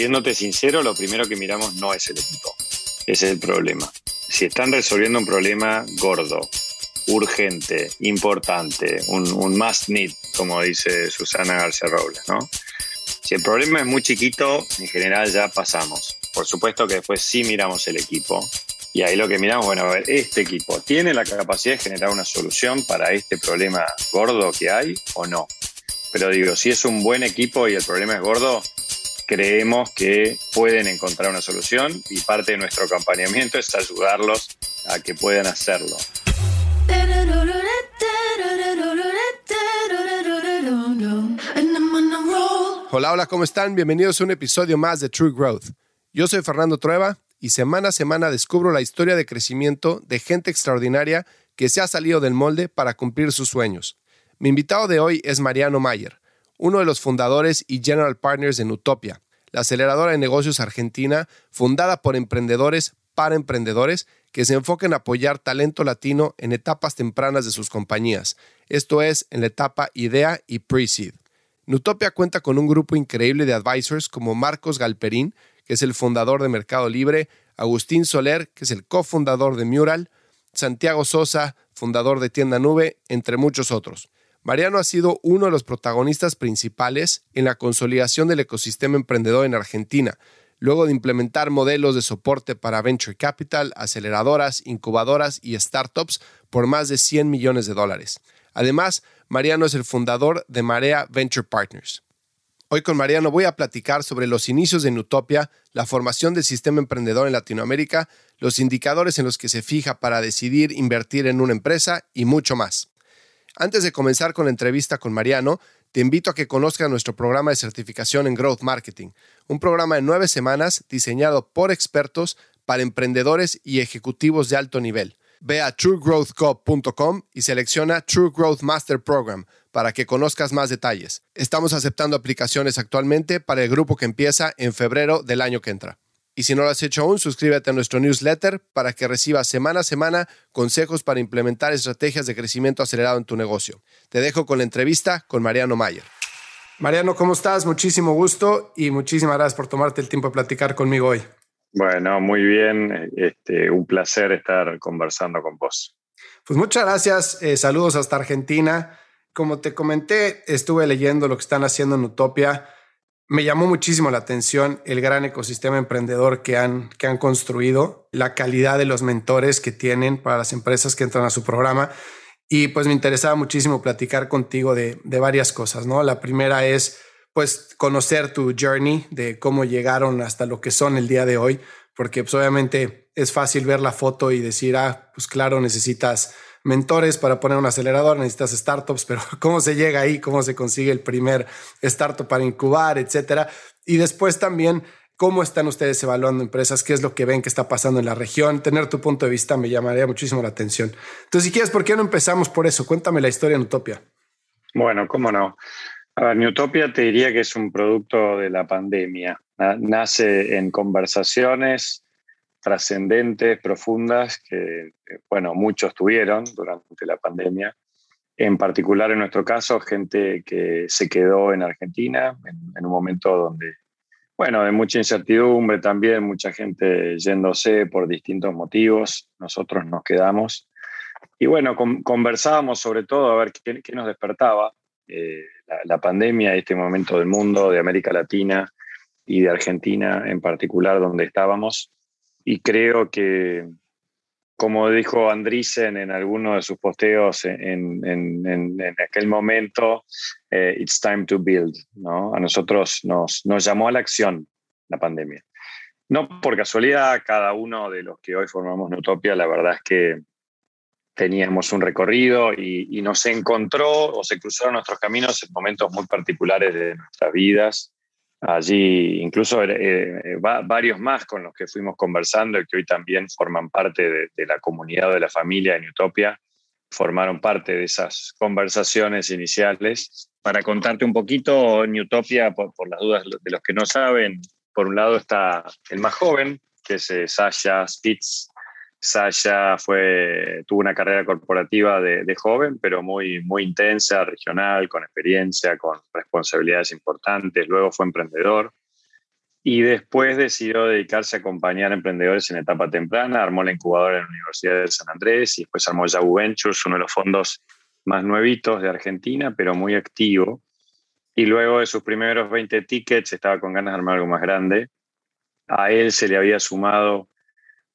siéndote sincero, lo primero que miramos no es el equipo. Es el problema. Si están resolviendo un problema gordo, urgente, importante, un, un must need, como dice Susana García Robles, ¿no? Si el problema es muy chiquito, en general ya pasamos. Por supuesto que después sí miramos el equipo. Y ahí lo que miramos, bueno, a ver, este equipo tiene la capacidad de generar una solución para este problema gordo que hay o no. Pero digo, si es un buen equipo y el problema es gordo, creemos que pueden encontrar una solución y parte de nuestro acompañamiento es ayudarlos a que puedan hacerlo. Hola, hola, ¿cómo están? Bienvenidos a un episodio más de True Growth. Yo soy Fernando Trueba y semana a semana descubro la historia de crecimiento de gente extraordinaria que se ha salido del molde para cumplir sus sueños. Mi invitado de hoy es Mariano Mayer, uno de los fundadores y general partners de Utopia, la aceleradora de negocios argentina fundada por emprendedores para emprendedores que se enfoca en apoyar talento latino en etapas tempranas de sus compañías, esto es, en la etapa idea y pre-seed. Nutopia cuenta con un grupo increíble de advisors como Marcos Galperín, que es el fundador de Mercado Libre, Agustín Soler, que es el cofundador de Mural, Santiago Sosa, fundador de Tienda Nube, entre muchos otros. Mariano ha sido uno de los protagonistas principales en la consolidación del ecosistema emprendedor en Argentina, luego de implementar modelos de soporte para venture capital, aceleradoras, incubadoras y startups por más de 100 millones de dólares. Además, Mariano es el fundador de Marea Venture Partners. Hoy con Mariano voy a platicar sobre los inicios de Nutopia, la formación del sistema emprendedor en Latinoamérica, los indicadores en los que se fija para decidir invertir en una empresa y mucho más. Antes de comenzar con la entrevista con Mariano, te invito a que conozcas nuestro programa de certificación en Growth Marketing, un programa de nueve semanas diseñado por expertos para emprendedores y ejecutivos de alto nivel. Ve a truegrowthco.com y selecciona True Growth Master Program para que conozcas más detalles. Estamos aceptando aplicaciones actualmente para el grupo que empieza en febrero del año que entra. Y si no lo has hecho aún, suscríbete a nuestro newsletter para que recibas semana a semana consejos para implementar estrategias de crecimiento acelerado en tu negocio. Te dejo con la entrevista con Mariano Mayer. Mariano, ¿cómo estás? Muchísimo gusto y muchísimas gracias por tomarte el tiempo de platicar conmigo hoy. Bueno, muy bien. Este, un placer estar conversando con vos. Pues muchas gracias. Eh, saludos hasta Argentina. Como te comenté, estuve leyendo lo que están haciendo en Utopia me llamó muchísimo la atención el gran ecosistema emprendedor que han, que han construido, la calidad de los mentores que tienen para las empresas que entran a su programa. Y pues me interesaba muchísimo platicar contigo de, de varias cosas, ¿no? La primera es pues conocer tu journey de cómo llegaron hasta lo que son el día de hoy, porque pues obviamente es fácil ver la foto y decir, ah, pues claro, necesitas mentores para poner un acelerador, necesitas startups, pero cómo se llega ahí, cómo se consigue el primer startup para incubar, etcétera. Y después también cómo están ustedes evaluando empresas, qué es lo que ven que está pasando en la región. Tener tu punto de vista me llamaría muchísimo la atención. Entonces, si quieres, ¿por qué no empezamos por eso? Cuéntame la historia en Utopia. Bueno, cómo no. A ver, Utopia te diría que es un producto de la pandemia. Nace en conversaciones trascendentes, profundas, que, eh, bueno, muchos tuvieron durante la pandemia. En particular, en nuestro caso, gente que se quedó en Argentina en, un momento donde, bueno, de mucha incertidumbre también, mucha gente yéndose por distintos motivos. Nosotros nos quedamos. Y bueno, conversábamos sobre todo a ver qué, nos despertaba eh, la, la pandemia este momento del mundo, de América Latina y de Argentina en particular, donde estábamos y creo que, como dijo Andrisen en alguno de sus posteos en, en, en, aquel momento, eh, it's time to build. ¿no? A nosotros nos, nos llamó a la acción la pandemia. No por casualidad, cada uno de los que hoy formamos Nutopia, la verdad es que teníamos un recorrido y, y, nos encontró o se cruzaron nuestros caminos en momentos muy particulares de nuestras vidas allí incluso eh, eh, varios más con los que fuimos conversando y que hoy también forman parte de, la comunidad de la familia en Utopia, formaron parte de esas conversaciones iniciales. Para contarte un poquito, en Utopia, por, por las dudas de los que no saben, por un lado está el más joven, que es eh, Sasha Spitz, Sasha tuvo una carrera corporativa de, joven, pero muy, muy intensa, regional, con experiencia, con responsabilidades importantes. Luego fue emprendedor. y después decidió dedicarse a acompañar a emprendedores en etapa temprana, armó la incubadora en la Universidad de San Andrés y después armó Yahoo Ventures, uno de los fondos más nuevitos de Argentina, pero muy activo. Y luego de sus primeros 20 tickets estaba con ganas de armar algo más grande. A él se le había sumado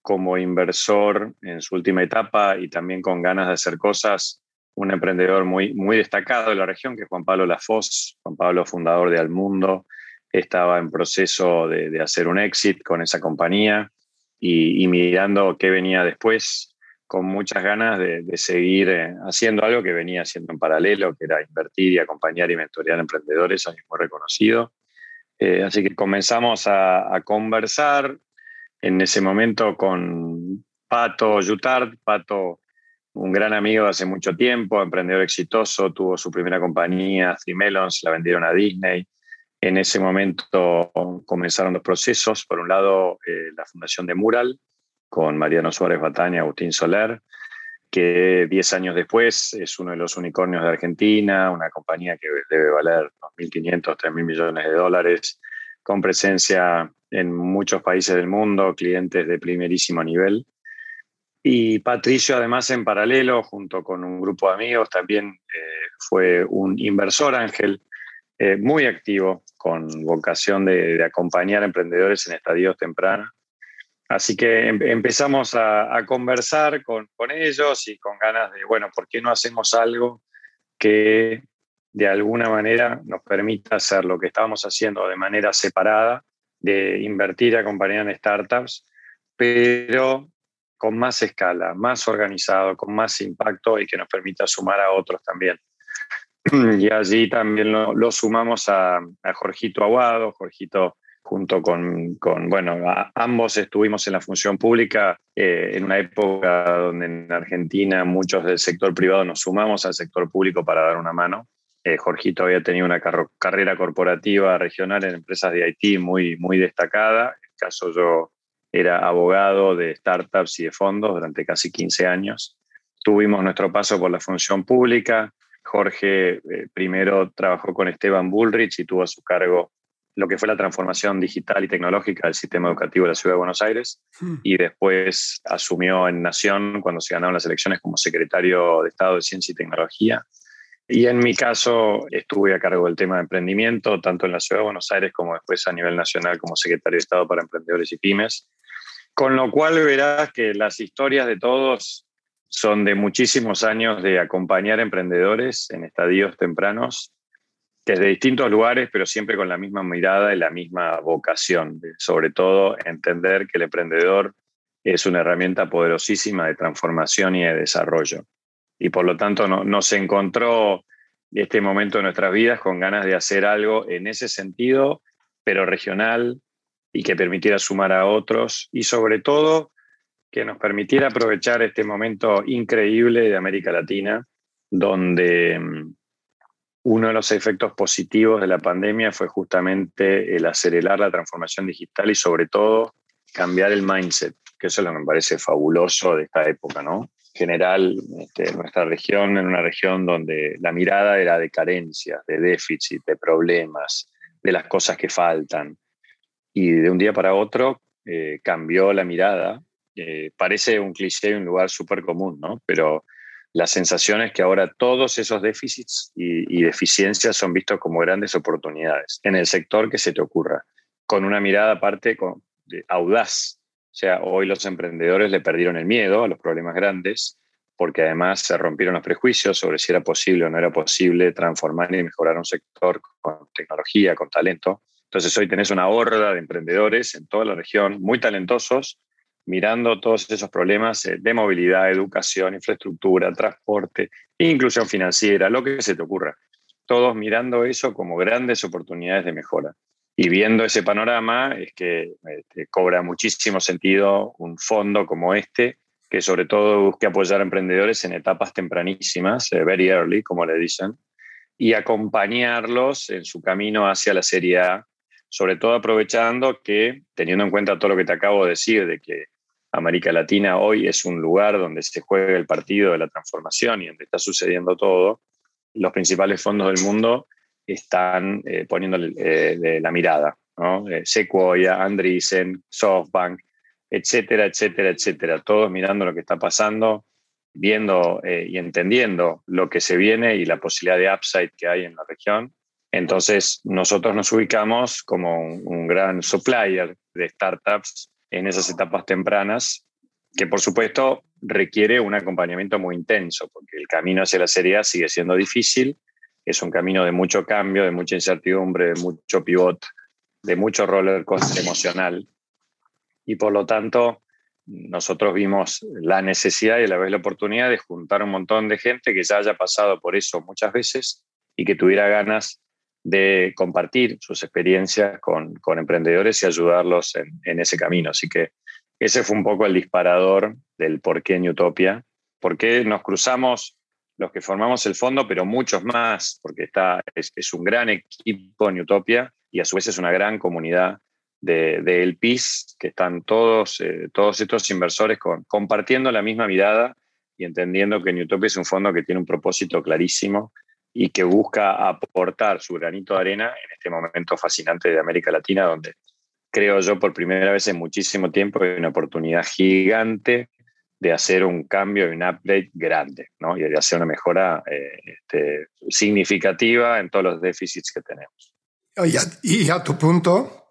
como inversor en su última etapa y también con ganas de hacer cosas, un emprendedor muy, muy destacado de la región, que Juan Pablo Lafos, Juan Pablo fundador de Almundo, estaba en proceso de, hacer un exit con esa compañía y, mirando qué venía después, con muchas ganas de, seguir eh, haciendo algo que venía haciendo en paralelo, que era invertir y acompañar y mentorear emprendedores, alguien muy reconocido. Eh, así que comenzamos a, a, conversar en ese momento con Pato Jutard, Pato, un gran amigo de hace mucho tiempo, emprendedor exitoso, tuvo su primera compañía, Three Melons, la vendieron a Disney, en ese momento comenzaron los procesos. Por un lado, eh, la fundación de Mural, con Mariano Suárez Batania, Agustín Soler, que 10 años después es uno de los unicornios de Argentina, una compañía que debe valer 2.500, 3.000 millones de dólares, con presencia en muchos países del mundo, clientes de primerísimo nivel. Y Patricio, además, en paralelo, junto con un grupo de amigos, también eh, fue un inversor ángel eh, muy activo con vocación de, acompañar a emprendedores en estadios tempranos. Así que em, empezamos a, conversar con, con, ellos y con ganas de, bueno, ¿por qué no hacemos algo que de alguna manera nos permita hacer lo que estábamos haciendo de manera separada, de invertir acompañar en startups, pero con más escala, más organizado, con más impacto y que nos permita sumar a otros también. y allí también lo, sumamos a, a, Jorgito Aguado, Jorgito junto con, con bueno, ambos estuvimos en la función pública eh, en una época donde en Argentina muchos del sector privado nos sumamos al sector público para dar una mano. Eh, Jorgito había tenido una carrera corporativa regional en empresas de IT muy, muy destacada. En el caso yo era abogado de startups y de fondos durante casi 15 años. Tuvimos nuestro paso por la función pública, Jorge eh, primero trabajó con Esteban Bullrich y tuvo a su cargo lo que fue la transformación digital y tecnológica del sistema educativo de la Ciudad de Buenos Aires hmm. y después asumió en Nación cuando se ganaron las elecciones como secretario de Estado de Ciencia y Tecnología. Y en mi caso estuve a cargo del tema de emprendimiento, tanto en la Ciudad de Buenos Aires como después a nivel nacional como secretario de Estado para Emprendedores y Pymes. Con lo cual verás que las historias de todos son de muchísimos años de acompañar emprendedores en estadios tempranos, desde distintos lugares, pero siempre con la misma mirada y la misma vocación, sobre todo entender que el emprendedor es una herramienta poderosísima de transformación y de desarrollo. Y por lo tanto no, nos encontró este momento de nuestras vidas con ganas de hacer algo en ese sentido, pero regional y que permitiera sumar a otros y sobre todo que nos permitiera aprovechar este momento increíble de América Latina, donde mm, uno de los efectos positivos de la pandemia fue justamente el acelerar la transformación digital y sobre todo cambiar el mindset, que eso es lo que me parece fabuloso de esta época, ¿no? En general, este, nuestra región, en una región donde la mirada era de carencias, de déficit, de problemas, de las cosas que faltan. Y de un día para otro eh, cambió la mirada parece un cliché y un lugar súper común, ¿no? Pero la sensación es que ahora todos esos déficits y, deficiencias son vistos como grandes oportunidades en el sector que se te ocurra, con una mirada aparte con, audaz. O sea, hoy los emprendedores le perdieron el miedo a los problemas grandes porque además se rompieron los prejuicios sobre si era posible o no era posible transformar y mejorar un sector con tecnología, con talento. Entonces hoy tenés una horda de emprendedores en toda la región, muy talentosos, mirando todos esos problemas eh, de movilidad, educación, infraestructura, transporte, inclusión financiera, lo que se te ocurra. Todos mirando eso como grandes oportunidades de mejora. Y viendo ese panorama es que este, cobra muchísimo sentido un fondo como este, que sobre todo busque apoyar a emprendedores en etapas tempranísimas, eh, very early, como le dicen, y acompañarlos en su camino hacia la Serie A, sobre todo aprovechando que, teniendo en cuenta todo lo que te acabo de decir, de que América Latina hoy es un lugar donde se juega el partido de la transformación y donde está sucediendo todo, los principales fondos del mundo están eh, poniendo eh, la mirada ¿no? Eh, Sequoia, Andreessen, SoftBank, etcétera, etcétera, etcétera. Todos mirando lo que está pasando, viendo eh, y entendiendo lo que se viene y la posibilidad de upside que hay en la región. Entonces, nosotros nos ubicamos como un gran supplier de startups en esas etapas tempranas, que por supuesto requiere un acompañamiento muy intenso, porque el camino hacia la seriedad sigue siendo difícil, es un camino de mucho cambio, de mucha incertidumbre, de mucho pivot, de mucho roller coaster emocional. Y por lo tanto, nosotros vimos la necesidad y a la vez la oportunidad de juntar un montón de gente que ya haya pasado por eso muchas veces y que tuviera ganas de compartir sus experiencias con, con emprendedores y ayudarlos en, ese camino. Así que ese fue un poco el disparador del por qué en Utopia, por qué nos cruzamos los que formamos el fondo, pero muchos más, porque está, es, un gran equipo en Utopia y a su vez es una gran comunidad de, de que están todos, eh, todos estos inversores compartiendo la misma mirada y entendiendo que Utopia es un fondo que tiene un propósito clarísimo y que busca aportar su granito de arena en este momento fascinante de América Latina, donde creo yo por primera vez en muchísimo tiempo hay una oportunidad gigante de hacer un cambio y un update grande, ¿no? y de hacer una mejora eh, este, significativa en todos los déficits que tenemos. y a tu punto,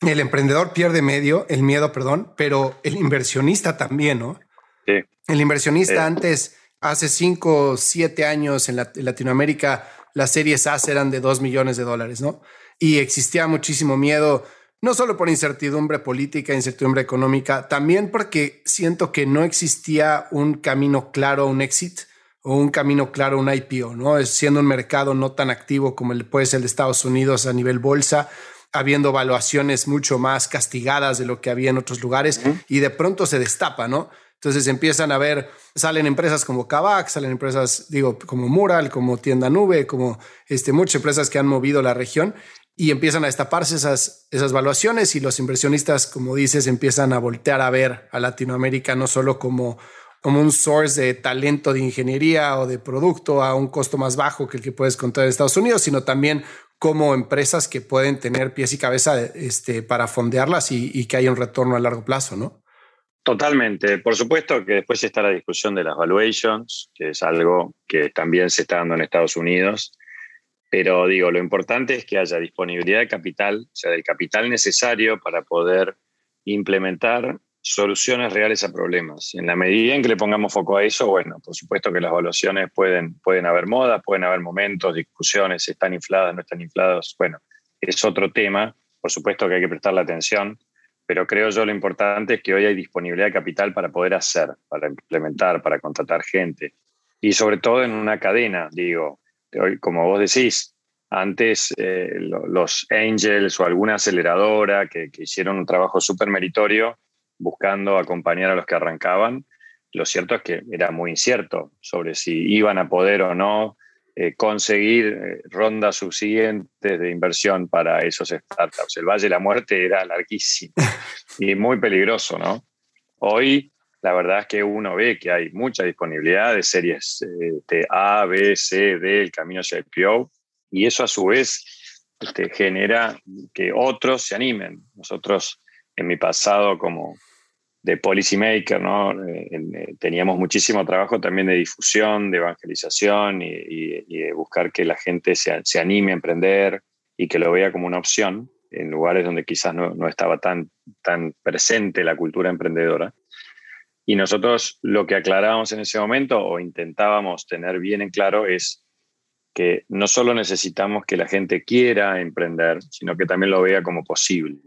el emprendedor pierde medio, el miedo, perdón, pero el inversionista también, ¿no? Sí. El inversionista antes hace cinco, siete años en, Latinoamérica, las series A eran de dos millones de dólares, ¿no? Y existía muchísimo miedo, no solo por incertidumbre política, incertidumbre económica, también porque siento que no existía un camino claro un exit o un camino claro un IPO, ¿no? Siendo un mercado no tan activo como el puede ser el de Estados Unidos a nivel bolsa, habiendo valuaciones mucho más castigadas de lo que había en otros lugares y de pronto se destapa, ¿no? Entonces empiezan a ver, salen empresas como Kavak, salen empresas, digo, como Mural, como Tienda Nube, como este, muchas empresas que han movido la región y empiezan a destaparse esas, esas valuaciones y los inversionistas, como dices, empiezan a voltear a ver a Latinoamérica no solo como, como un source de talento de ingeniería o de producto a un costo más bajo que el que puedes contar en Estados Unidos, sino también como empresas que pueden tener pies y cabeza este, para fondearlas y, y que haya un retorno a largo plazo, ¿no? Totalmente. Por supuesto que después está la discusión de las valuations, que es algo que también se está dando en Estados Unidos. Pero digo, lo importante es que haya disponibilidad de capital, o sea, del capital necesario para poder implementar soluciones reales a problemas. En la medida en que le pongamos foco a eso, bueno, por supuesto que las evaluaciones pueden, pueden haber modas, pueden haber momentos, discusiones, están infladas, no están infladas, bueno, es otro tema. Por supuesto que hay que prestarle atención, pero creo yo lo importante es que hoy hay disponibilidad de capital para poder hacer, para implementar, para contratar gente. Y sobre todo en una cadena, digo, como vos decís, antes eh, los angels o alguna aceleradora que, que hicieron un trabajo súper meritorio buscando acompañar a los que arrancaban, lo cierto es que era muy incierto sobre si iban a poder o no eh, conseguir eh, rondas subsiguientes de inversión para esos startups. El Valle de la Muerte era larguísimo y muy peligroso, ¿no? Hoy la verdad es que uno ve que hay mucha disponibilidad de series de A, B, C, D, el camino hacia el IPO, y eso a su vez este, genera que otros se animen. Nosotros en mi pasado como de policymaker, ¿no? Eh, eh, teníamos muchísimo trabajo también de difusión, de evangelización y, de buscar que la gente se, se, anime a emprender y que lo vea como una opción en lugares donde quizás no, no, estaba tan, tan presente la cultura emprendedora. Y nosotros lo que aclarábamos en ese momento o intentábamos tener bien en claro es que no solo necesitamos que la gente quiera emprender, sino que también lo vea como posible.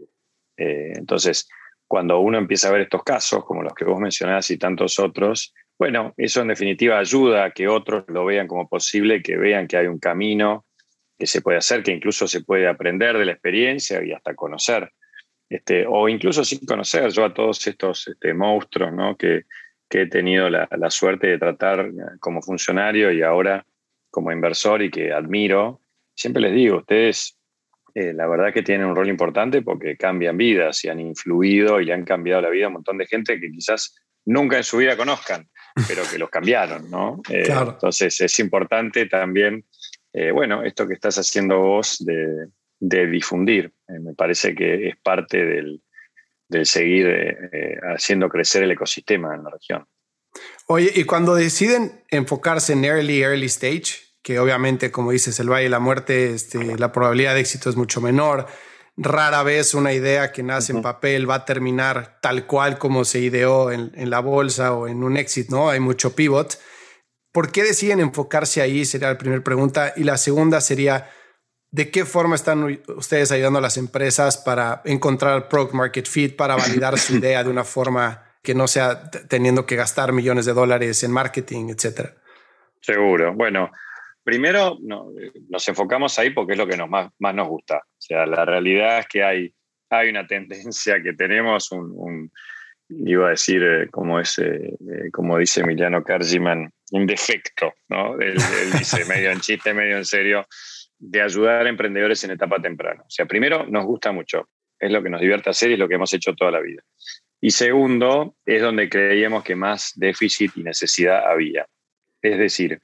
Eh, entonces, cuando uno empieza a ver estos casos, como los que vos mencionás y tantos otros, bueno, eso en definitiva ayuda a que otros lo vean como posible, que vean que hay un camino que se puede hacer, que incluso se puede aprender de la experiencia y hasta conocer. Este, o incluso sin conocer yo a todos estos este, monstruos ¿no? que, que, he tenido la, la, suerte de tratar como funcionario y ahora como inversor y que admiro, siempre les digo, ustedes eh, la verdad que tienen un rol importante porque cambian vidas y han influido y le han cambiado la vida a un montón de gente que quizás nunca en su vida conozcan, pero que los cambiaron, ¿no? Eh, entonces es importante también, eh, bueno, esto que estás haciendo vos de, difundir. Eh, me parece que es parte del, seguir eh, haciendo crecer el ecosistema en la región. Oye, y cuando deciden enfocarse en early, early stage, que obviamente, como dices, el Valle de la Muerte, este, la probabilidad de éxito es mucho menor. Rara vez una idea que nace en papel va a terminar tal cual como se ideó en, en, la bolsa o en un exit, ¿no? Hay mucho pivot. ¿Por qué deciden enfocarse ahí? Sería la primera pregunta. Y la segunda sería, ¿de qué forma están ustedes ayudando a las empresas para encontrar product market fit, para validar su idea de una forma que no sea teniendo que gastar millones de dólares en marketing, etcétera? Seguro. Bueno, Primero, nos enfocamos ahí porque es lo que nos más, nos gusta. O sea, la realidad es que hay, hay una tendencia que tenemos, un, iba a decir, eh, como, es, eh, eh, dice Emiliano Cargiman, un defecto, ¿no? Él, dice, medio en chiste, medio en serio, de ayudar a emprendedores en etapa temprana. O sea, primero, nos gusta mucho, es lo que nos divierte hacer y es lo que hemos hecho toda la vida. Y segundo, es donde creíamos que más déficit y necesidad había. Es decir,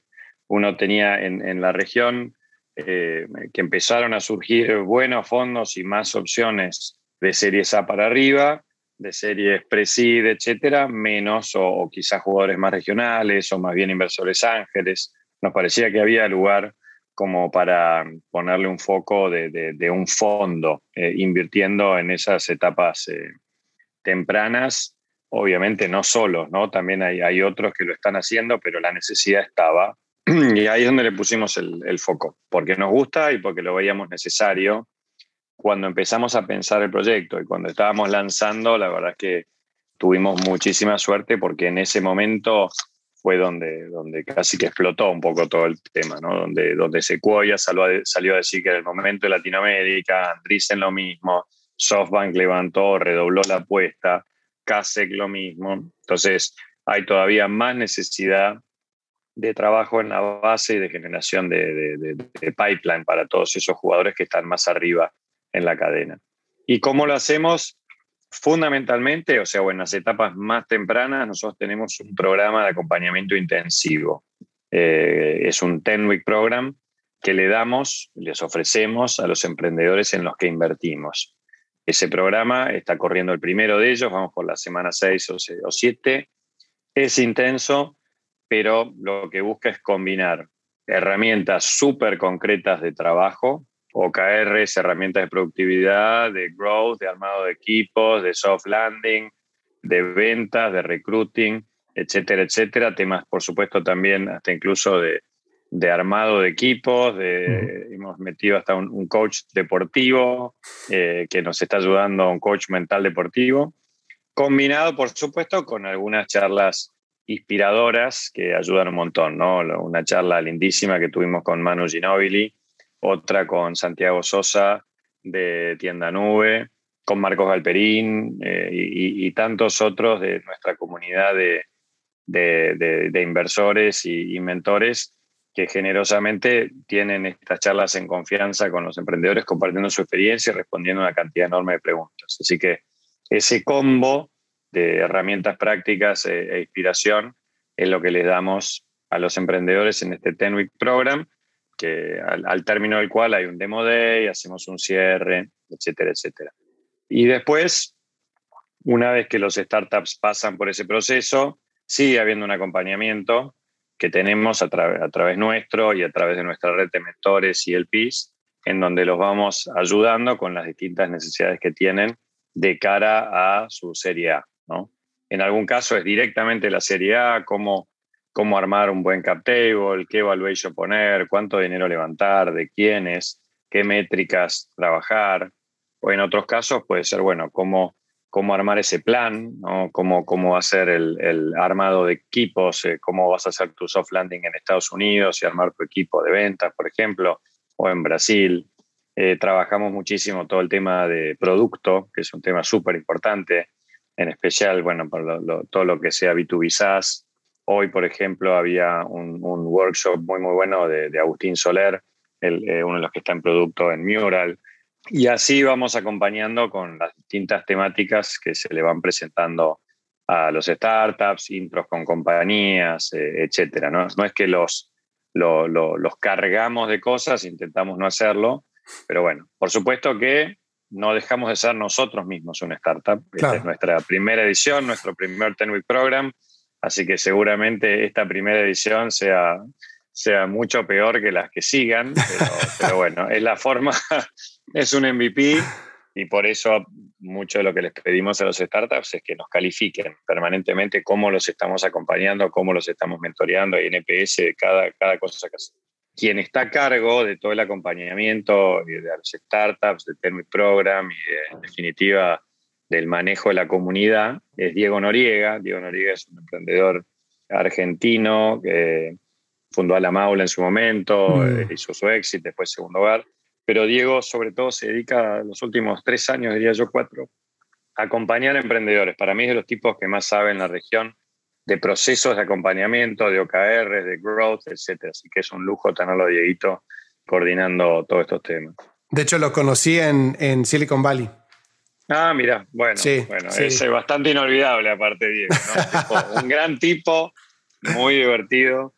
uno tenía en, la región, eh, que empezaron a surgir buenos fondos y más opciones de series A para arriba, de series Presid, etcétera, menos o, quizás jugadores más regionales o más bien inversores ángeles. Nos parecía que había lugar como para ponerle un foco de, un fondo, eh, invirtiendo en esas etapas eh, tempranas. Obviamente no solo, ¿no? También hay, hay otros que lo están haciendo, pero la necesidad estaba Y ahí es donde le pusimos el, foco, porque nos gusta y porque lo veíamos necesario. Cuando empezamos a pensar el proyecto y cuando estábamos lanzando, la verdad es que tuvimos muchísima suerte porque en ese momento fue donde, donde casi que explotó un poco todo el tema, ¿no? donde, donde Sequoia salió a, salió a decir que era el momento de Latinoamérica, Andreessen lo mismo, SoftBank levantó, redobló la apuesta, Kasek lo mismo. Entonces hay todavía más necesidad de trabajo en la base y de generación de, pipeline para todos esos jugadores que están más arriba en la cadena. ¿Y cómo lo hacemos? Fundamentalmente, o sea, en las etapas más tempranas, nosotros tenemos un programa de acompañamiento intensivo. Eh, es un 10-week program que le damos, les ofrecemos a los emprendedores en los que invertimos. Ese programa está corriendo el primero de ellos, vamos por la semana 6 o 7. Es intenso, pero lo que busca es combinar herramientas súper concretas de trabajo, OKRs, herramientas de productividad, de growth, de armado de equipos, de soft landing, de ventas, de recruiting, etcétera, etcétera. Temas, por supuesto, también hasta incluso de, armado de equipos, de, hemos metido hasta un, coach deportivo eh, que nos está ayudando, un coach mental deportivo, combinado, por supuesto, con algunas charlas inspiradoras que ayudan un montón, ¿no? Una charla lindísima que tuvimos con Manu Ginobili, otra con Santiago Sosa de Tienda Nube, con Marcos Galperín eh, y, tantos otros de nuestra comunidad de, inversores y, mentores que generosamente tienen estas charlas en confianza con los emprendedores, compartiendo su experiencia y respondiendo una cantidad enorme de preguntas. Así que ese combo de herramientas prácticas e, e, inspiración es lo que les damos a los emprendedores en este 10 Week Program, que al, término del cual hay un demo day, hacemos un cierre, etcétera, etcétera. Y después, una vez que los startups pasan por ese proceso, sigue habiendo un acompañamiento que tenemos a, a través nuestro y a través de nuestra red de mentores y el PIS, en donde los vamos ayudando con las distintas necesidades que tienen de cara a su serie A. En algún caso es directamente la Serie A, cómo, cómo armar un buen cap table, qué evaluation poner, cuánto dinero levantar, de quiénes, qué métricas trabajar. O en otros casos puede ser, bueno, cómo, cómo armar ese plan, ¿no? cómo, cómo hacer el, el armado de equipos, eh, cómo vas a hacer tu soft landing en Estados Unidos y armar tu equipo de ventas, por ejemplo, o en Brasil. Eh, trabajamos muchísimo todo el tema de producto, que es un tema súper importante en especial, bueno, por todo lo que sea B2B SaaS. Hoy, por ejemplo, había un, workshop muy, muy bueno de, Agustín Soler, eh, uno de los que está en producto en Mural. Y así vamos acompañando con las distintas temáticas que se le van presentando a los startups, intros con compañías, eh, etcétera. ¿no? no es que los, los cargamos de cosas, intentamos no hacerlo, Pero bueno, por supuesto que no dejamos de ser nosotros mismos una startup. Esta es nuestra primera edición, nuestro primer Ten Week Program, así que seguramente esta primera edición sea, sea mucho peor que las que sigan, pero, bueno, es la forma, es un MVP y por eso mucho de lo que les pedimos a los startups es que nos califiquen permanentemente cómo los estamos acompañando, cómo los estamos mentoreando y NPS cada, cada cosa que hacemos. Quien está a cargo de todo el acompañamiento de las startups, del Termi Program y en definitiva del manejo de la comunidad es Diego Noriega. Diego Noriega es un emprendedor argentino que fundó a la Maula en su momento, mm. eh, hizo su éxito, después segundo hogar. Pero Diego sobre todo se dedica los últimos tres años, diría yo cuatro, a acompañar a emprendedores. Para mí es de los tipos que más saben en la región de procesos de acompañamiento, de OKR, de growth, etc. Así que es un lujo tenerlo, Dieguito, coordinando todos estos temas. De hecho, lo conocí en, en Silicon Valley. Ah, mira, bueno, bueno es bastante inolvidable aparte Diego, un gran tipo, muy divertido,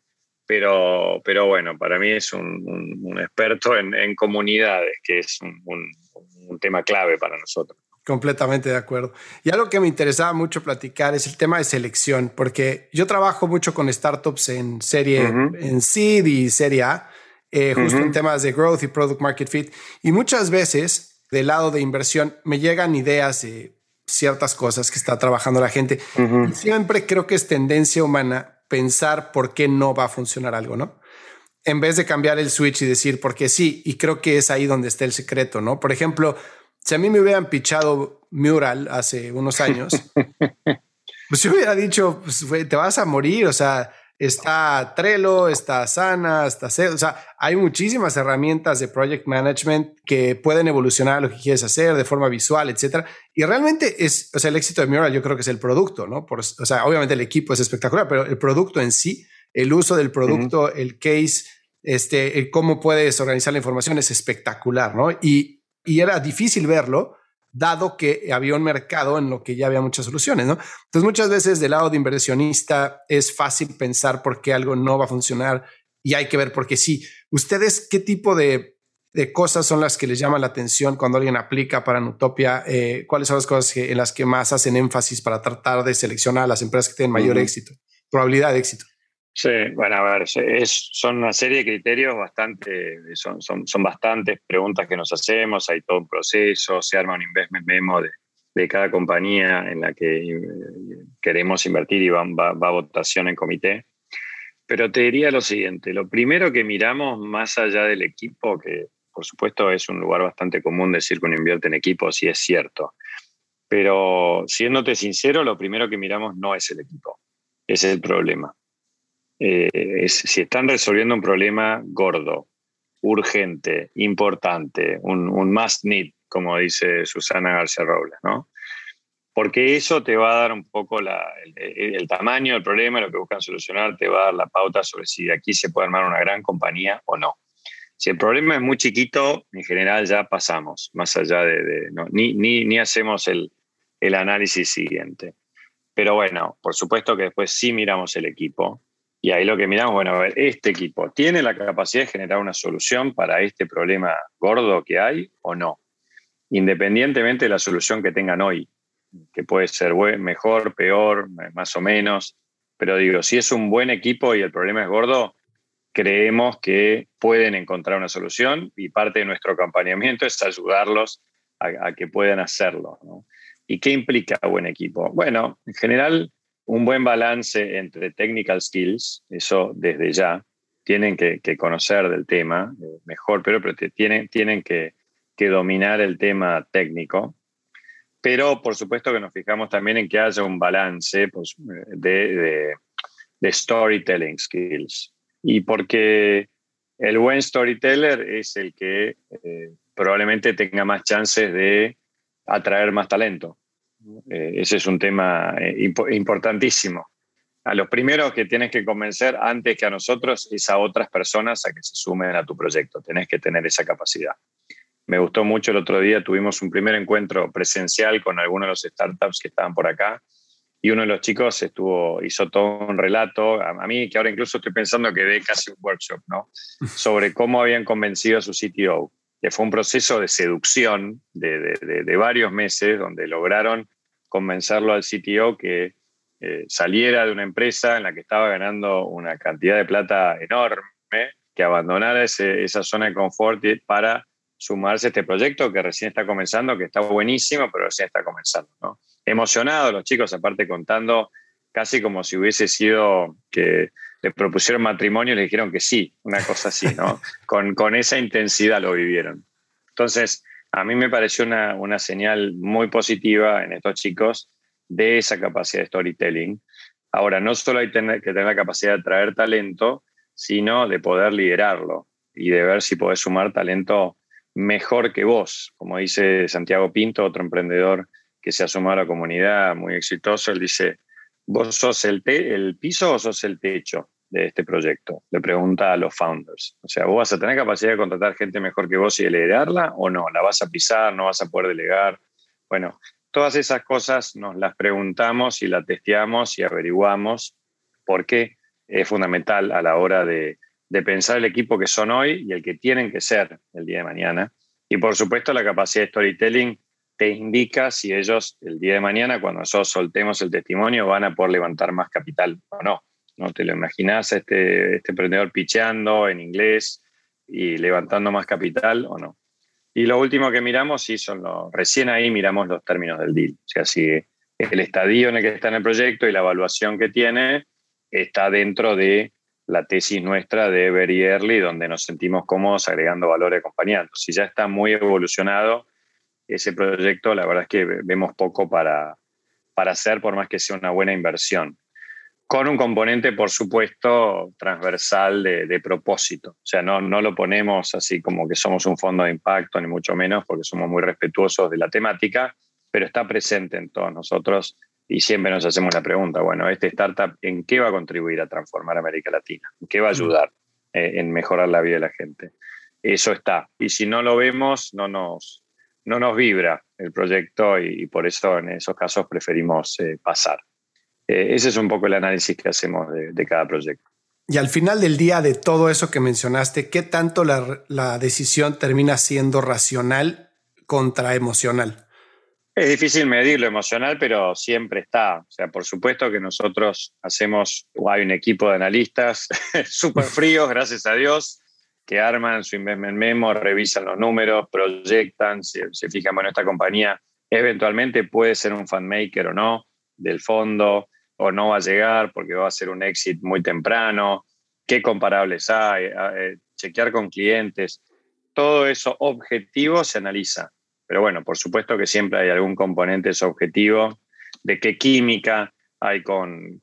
pero, pero bueno, para mí es un, experto en, comunidades, que es un tema clave para nosotros. Completamente de acuerdo. Y algo que me interesaba mucho platicar es el tema de selección, porque yo trabajo mucho con startups en serie, en seed y serie A, eh, justo en temas de growth y product market fit. Y muchas veces, del lado de inversión, me llegan ideas de ciertas cosas que está trabajando la gente. siempre creo que es tendencia humana pensar por qué no va a funcionar algo, ¿no? En vez de cambiar el switch y decir por qué sí. Y creo que es ahí donde está el secreto, ¿no? Por ejemplo, si a mí me hubieran pichado Mural hace unos años, pues yo hubiera dicho, pues, te vas a morir, o sea, está Trello, está Sana, está o sea, hay muchísimas herramientas de project management que pueden evolucionar lo que quieres hacer de forma visual, etcétera. Y realmente es, o sea, el éxito de Mural yo creo que es el producto, ¿no? Por, o sea, obviamente el equipo es espectacular, pero el producto en sí, el uso del producto, el case, este, cómo puedes organizar la información es espectacular, ¿no? Y y era difícil verlo, dado que había un mercado en lo que ya había muchas soluciones, ¿no? Entonces muchas veces del lado de inversionista es fácil pensar por qué algo no va a funcionar y hay que ver por qué sí. ¿Ustedes qué tipo de, de cosas son las que les llaman la atención cuando alguien aplica para Nutopia? Eh, ¿Cuáles son las cosas en las que más hacen énfasis para tratar de seleccionar a las empresas que tienen mayor éxito, probabilidad de éxito? Sí, bueno, a ver, es, son una serie de criterios bastante, son, son, son, bastantes preguntas que nos hacemos, hay todo un proceso, se arma un investment memo de, de cada compañía en la que eh, queremos invertir y va, va, va, a votación en comité. Pero te diría lo siguiente, lo primero que miramos más allá del equipo, que por supuesto es un lugar bastante común decir que uno invierte en equipo, si es cierto, pero siéndote sincero, lo primero que miramos no es el equipo, es el problema eh, si están resolviendo un problema gordo, urgente, importante, un, must need, como dice Susana García Robles, ¿no? Porque eso te va a dar un poco el, tamaño del problema, lo que buscan solucionar, te va a dar la pauta sobre si de aquí se puede armar una gran compañía o no. Si el problema es muy chiquito, en general ya pasamos, más allá de, ni, ni, ni, hacemos el, el análisis siguiente. Pero bueno, por supuesto que después sí miramos el equipo y ahí lo que miramos, bueno, a ver, este equipo tiene la capacidad de generar una solución para este problema gordo que hay o no, independientemente de la solución que tengan hoy, que puede ser mejor, peor, más o menos, pero digo, si es un buen equipo y el problema es gordo, creemos que pueden encontrar una solución y parte de nuestro acompañamiento es ayudarlos a, que puedan hacerlo. ¿Y qué implica buen equipo? Bueno, en general un buen balance entre technical skills, eso desde ya, tienen que, conocer del tema eh, mejor, pero, tienen, tienen que, dominar el tema técnico. Pero por supuesto que nos fijamos también en que haya un balance pues, de, storytelling skills. Y porque el buen storyteller es el que eh, probablemente tenga más chances de atraer más talento. Eh, ese es un tema eh, importantísimo. A los primeros que tienes que convencer antes que a nosotros es a otras personas a que se sumen a tu proyecto. Tenés que tener esa capacidad. Me gustó mucho el otro día, tuvimos un primer encuentro presencial con algunos de los startups que estaban por acá y uno de los chicos estuvo, hizo todo un relato, a, a mí que ahora incluso estoy pensando que dé casi un workshop, ¿no? Sobre cómo habían convencido a su CTO que fue un proceso de seducción de, varios meses donde lograron convencerlo al CTO que eh, saliera de una empresa en la que estaba ganando una cantidad de plata enorme, que abandonara esa zona de confort para sumarse a este proyecto que recién está comenzando, que está buenísimo, pero recién está comenzando. ¿no? Emocionados los chicos, aparte contando casi como si hubiese sido que le propusieron matrimonio y le dijeron que sí, una cosa así, ¿no? con, con esa intensidad lo vivieron. Entonces, a mí me pareció una, una señal muy positiva en estos chicos de esa capacidad de storytelling. Ahora, no solo hay que tener la capacidad de atraer talento, sino de poder liderarlo y de ver si podés sumar talento mejor que vos. Como dice Santiago Pinto, otro emprendedor que se ha sumado a la comunidad muy exitoso, él dice, ¿vos sos el piso o sos el techo de este proyecto? Le pregunta a los founders. O sea, ¿vos vas a tener capacidad de contratar gente mejor que vos y de liderarla o no? ¿La vas a pisar? ¿No vas a poder delegar? Bueno, todas esas cosas nos las preguntamos y las testeamos y averiguamos porque es fundamental a la hora de, de pensar el equipo que son hoy y el que tienen que ser el día de mañana. Y por supuesto la capacidad de storytelling te indica si ellos el día de mañana, cuando nosotros soltemos el testimonio, van a poder levantar más capital o no. ¿No te lo imaginas este, este emprendedor picheando en inglés y levantando más capital o no? Y lo último que miramos, sí, son los, recién ahí miramos los términos del deal. O sea, si el estadio en el que está en el proyecto y la evaluación que tiene está dentro de la tesis nuestra de Very Early, donde nos sentimos cómodos agregando valor y acompañando. Si ya está muy evolucionado ese proyecto, la verdad es que vemos poco para, para hacer, por más que sea una buena inversión. Con un componente, por supuesto, transversal de, propósito. O sea, no, no lo ponemos así como que somos un fondo de impacto, ni mucho menos, porque somos muy respetuosos de la temática, pero está presente en todos nosotros y siempre nos hacemos la pregunta, bueno, este startup, ¿en qué va a contribuir a transformar América Latina? ¿En qué va a ayudar eh, en mejorar la vida de la gente? Eso está. Y si no lo vemos, no nos, no nos vibra el proyecto y, por eso en esos casos preferimos eh, pasar. Eh, ese es un poco el análisis que hacemos de, cada proyecto. Y al final del día, de todo eso que mencionaste, ¿qué tanto la, la decisión termina siendo racional contra emocional? Es difícil medir lo emocional, pero siempre está. O sea, por supuesto que nosotros hacemos, hay un equipo de analistas súper fríos, gracias a Dios, que arman su investment memo, revisan los números, proyectan, se, fijan, bueno, esta compañía eventualmente puede ser un fan maker o no del fondo, o no va a llegar porque va a ser un exit muy temprano, qué comparables hay, eh, chequear con clientes. Todo eso objetivo se analiza pero bueno, por supuesto que siempre hay algún componente subjetivo de qué química hay con,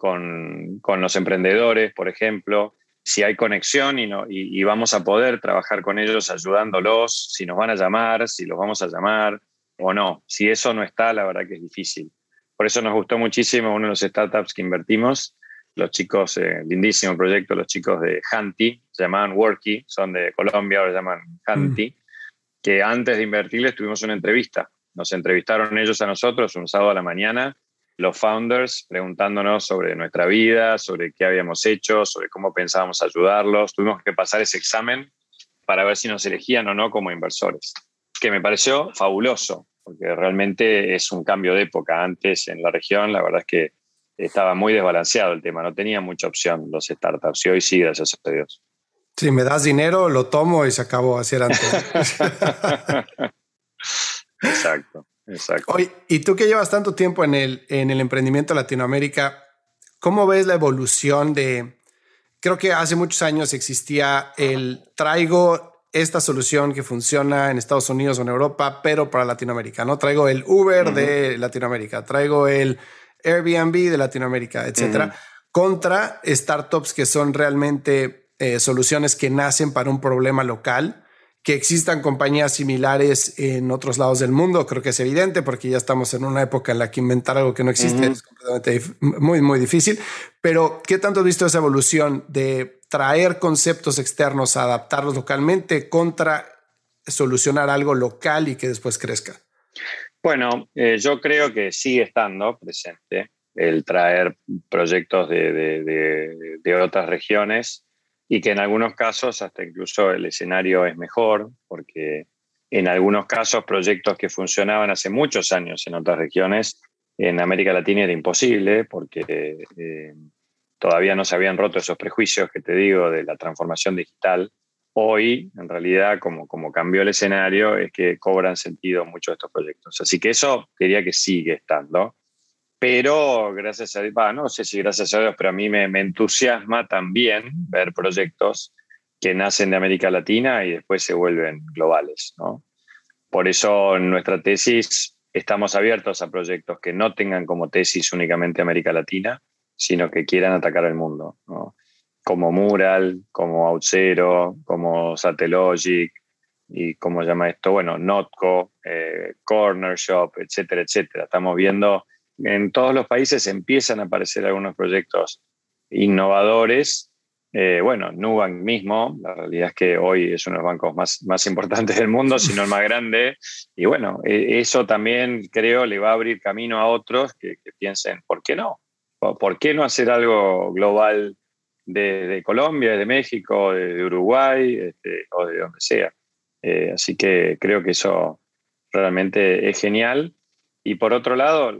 los emprendedores, por ejemplo, si hay conexión y, no, y, vamos a poder trabajar con ellos ayudándolos, si nos van a llamar, si los vamos a llamar o no. Si eso no está, la verdad que es difícil. Por eso nos gustó muchísimo uno de los startups que invertimos, los chicos, eh, lindísimo proyecto, los chicos de Hanti, se llamaban Worky, son de Colombia, ahora se llaman Hanti. Mm que antes de invertirles tuvimos una entrevista. Nos entrevistaron ellos a nosotros un sábado a la mañana, los founders, preguntándonos sobre nuestra vida, sobre qué habíamos hecho, sobre cómo pensábamos ayudarlos. Tuvimos que pasar ese examen para ver si nos elegían o no como inversores, que me pareció fabuloso, porque realmente es un cambio de época. Antes en la región, la verdad es que estaba muy desbalanceado el tema, no tenía mucha opción los startups y hoy sí, gracias a Dios. Si me das dinero, lo tomo y se acabó así antes. exacto, exacto. y tú que llevas tanto tiempo en el, en el emprendimiento Latinoamérica, ¿cómo ves la evolución de... Creo que hace muchos años existía el traigo esta solución que funciona en Estados Unidos o en Europa, pero para Latinoamérica, ¿no? Traigo el Uber de Latinoamérica, traigo el Airbnb de Latinoamérica, etcétera, contra startups que son realmente eh, soluciones que nacen para un problema local. Que existan compañías similares en otros lados del mundo, creo que es evidente porque ya estamos en una época en la que inventar algo que no existe es completamente muy, muy difícil. Pero, ¿qué tanto has visto esa evolución de traer conceptos externos, adaptarlos localmente contra solucionar algo local y que después crezca? Bueno, eh, yo creo que sigue estando presente el traer proyectos de, otras regiones y que en algunos casos hasta incluso el escenario es mejor porque en algunos casos proyectos que funcionaban hace muchos años en otras regiones, en América Latina era imposible porque eh, todavía no se habían roto esos prejuicios que te digo de la transformación digital. Hoy, en realidad, como, como cambió el escenario, es que cobran sentido muchos de estos proyectos. Así que eso quería que sigue estando. Pero gracias a Dios, no sé si gracias a Dios, pero a mí me, me entusiasma también ver proyectos que nacen de América Latina y después se vuelven globales. ¿no? Por eso en nuestra tesis estamos abiertos a proyectos que no tengan como tesis únicamente América Latina, sino que quieran atacar el mundo, como Mural, como Outzero, como Satellogic, y cómo llama esto, bueno, Notco, eh, Corner Shop, etcétera, etcétera. Estamos viendo en todos los países empiezan a aparecer algunos proyectos innovadores eh, bueno, Nubank mismo, la realidad es que hoy es uno de los bancos más, más importantes del mundo, si no el más grande. Y bueno, e, eso también creo le va a abrir camino a otros que, piensen, ¿por qué no? ¿Por qué no hacer algo global de, Colombia, de México, de, Uruguay este, o de donde sea? Eh, así que creo que eso realmente es genial. Y por otro lado,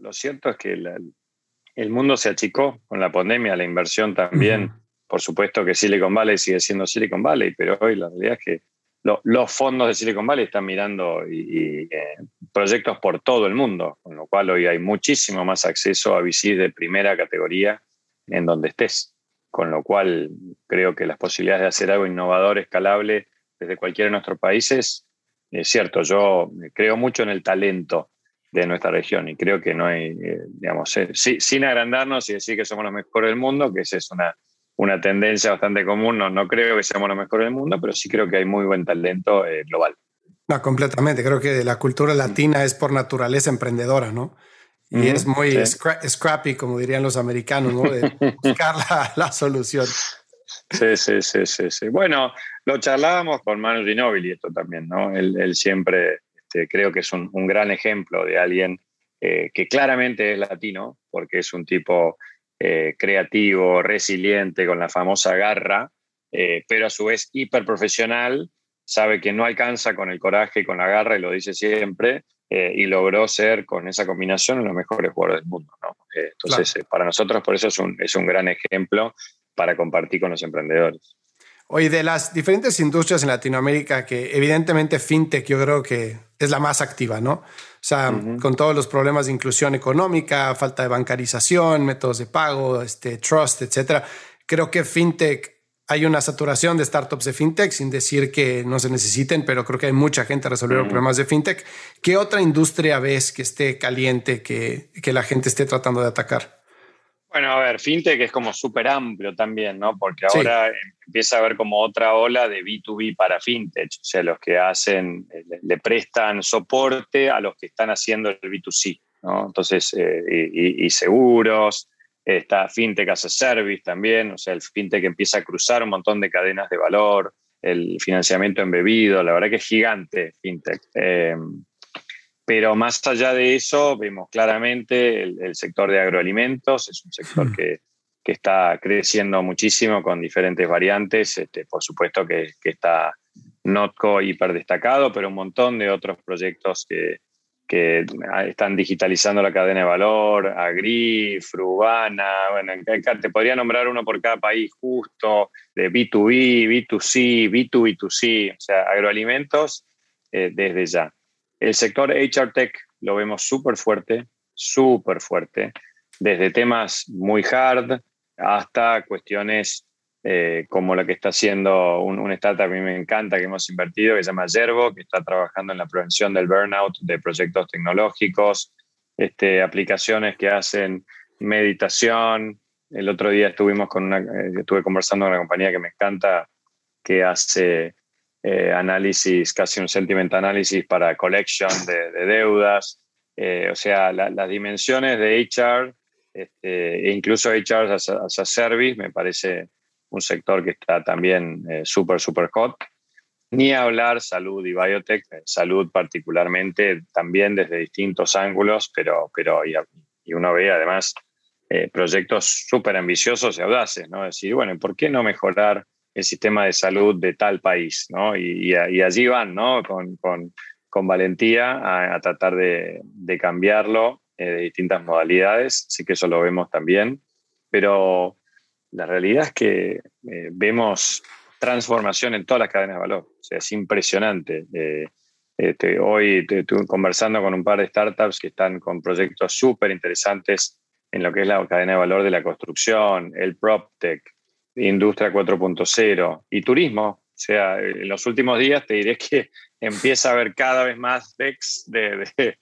lo, cierto es que el mundo se achicó con la pandemia, la inversión también por supuesto que Silicon Valley sigue siendo Silicon Valley, pero hoy la realidad es que los fondos de Silicon Valley están mirando y, eh, proyectos por todo el mundo, con lo cual hoy hay muchísimo más acceso a VC de primera categoría en donde estés. Con lo cual creo que las posibilidades de hacer algo innovador, escalable desde cualquiera de nuestros países, es cierto, yo creo mucho en el talento de nuestra región y creo que no hay, eh, digamos, eh, sin agrandarnos y decir que somos los mejores del mundo, que esa es una una tendencia bastante común. No, no creo que seamos los mejores del mundo, pero sí creo que hay muy buen talento eh, global. No, completamente. Creo que la cultura latina es por naturaleza emprendedora, ¿no? Y es muy scrappy, como dirían los americanos, ¿no? De buscar la, solución. Sí, sí, sí, sí, sí. Bueno, lo charlábamos con Manu Ginóbili esto también, ¿no? Él, siempre este, creo que es un, gran ejemplo de alguien eh, que claramente es latino, porque es un tipo eh, creativo, resiliente, con la famosa garra, eh, pero a su vez hiperprofesional, sabe que no alcanza con el coraje y con la garra, y lo dice siempre, eh, y logró ser con esa combinación uno de los mejores jugadores del mundo. entonces, para nosotros por eso es un, es un gran ejemplo para compartir con los emprendedores. Oye, de las diferentes industrias en Latinoamérica, que evidentemente FinTech yo creo que es la más activa, ¿no? O sea, con todos los problemas de inclusión económica, falta de bancarización, métodos de pago, este, trust, etcétera. Creo que FinTech hay una saturación de startups de FinTech, sin decir que no se necesiten, pero creo que hay mucha gente resolviendo problemas de FinTech. ¿Qué otra industria ves que esté caliente, que, que la gente esté tratando de atacar? Bueno, a ver, fintech es como súper amplio también, ¿no? Porque ahora empieza a haber como otra ola de B2B para fintech, o sea, los que hacen, eh, le, prestan soporte a los que están haciendo el B2C, ¿no? Entonces, eh, y, seguros, está fintech as a service también, o sea, el fintech empieza a cruzar un montón de cadenas de valor, el financiamiento embebido, la verdad que es gigante fintech. Eh, pero más allá de eso, vemos claramente el, sector de agroalimentos, es un sector hmm. que, que, está creciendo muchísimo con diferentes variantes. Este, por supuesto que, que, está Notco hiper destacado, pero un montón de otros proyectos que, que están digitalizando la cadena de valor, Agri, Frubana, bueno, te podría nombrar uno por cada país justo, de B2B, B2C, B2B2C, o sea, agroalimentos eh, desde ya. El sector HR Tech lo vemos súper fuerte, súper fuerte, desde temas muy hard hasta cuestiones eh, como la que está haciendo un, un, startup, a mí me encanta, que hemos invertido, que se llama Yerbo, que está trabajando en la prevención del burnout de proyectos tecnológicos, este, aplicaciones que hacen meditación. El otro día estuvimos con una, eh, estuve conversando con una compañía que me encanta, que hace eh, análisis, casi un sentiment análisis para collection de, deudas. Eh, o sea, las dimensiones de HR, este, e incluso HR as a, service, me parece un sector que está también eh, súper, súper hot. Ni hablar salud y biotech, salud particularmente, también desde distintos ángulos, pero, pero y, uno ve además proyectos súper ambiciosos y audaces, ¿no? Es decir, bueno, ¿por qué no mejorar el sistema de salud de tal país, ¿no? Y, allí van, ¿no? Con, con, con valentía a, tratar de, de cambiarlo eh, de distintas modalidades, sí que eso lo vemos también, pero la realidad es que eh, vemos transformación en todas las cadenas de valor, o sea, es impresionante. Eh, este, hoy estuve conversando con un par de startups que están con proyectos súper interesantes en lo que es la cadena de valor de la construcción, el PropTech, industria 4.0 y turismo. O sea, en los últimos días te diré que empieza a haber cada vez más techs de,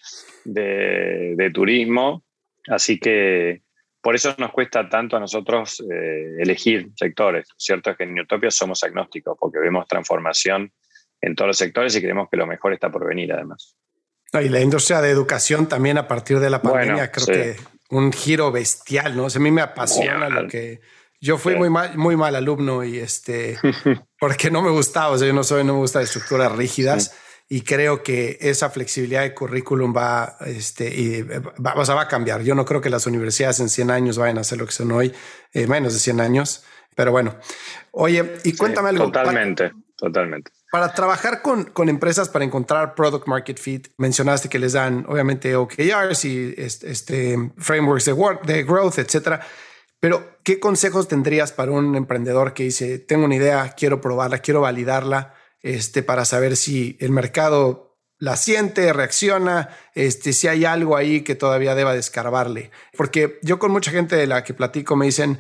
de, turismo. Así que por eso nos cuesta tanto a nosotros eh, elegir sectores. Cierto es que en Utopia somos agnósticos porque vemos transformación en todos los sectores y creemos que lo mejor está por venir además. Y la industria de educación también a partir de la pandemia creo que un giro bestial, ¿no? a mí me apasiona lo que yo fui muy mal, muy mal alumno y este, porque no me gustaba, o sea, yo no soy, no me gusta estructuras rígidas y creo que esa flexibilidad de currículum va, este, y va, o sea, va a cambiar. Yo no creo que las universidades en 100 años vayan a hacer lo que son hoy, eh, menos de 100 años, pero bueno. Oye, y cuéntame algo. Totalmente, totalmente. Para trabajar con, con, empresas para encontrar product market fit, mencionaste que les dan obviamente OKRs y este, frameworks de, work, de growth, etcétera. Pero, ¿qué consejos tendrías para un emprendedor que dice, tengo una idea, quiero probarla, quiero validarla, este, para saber si el mercado la siente, reacciona, este, si hay algo ahí que todavía deba descarbarle? Porque yo con mucha gente de la que platico me dicen,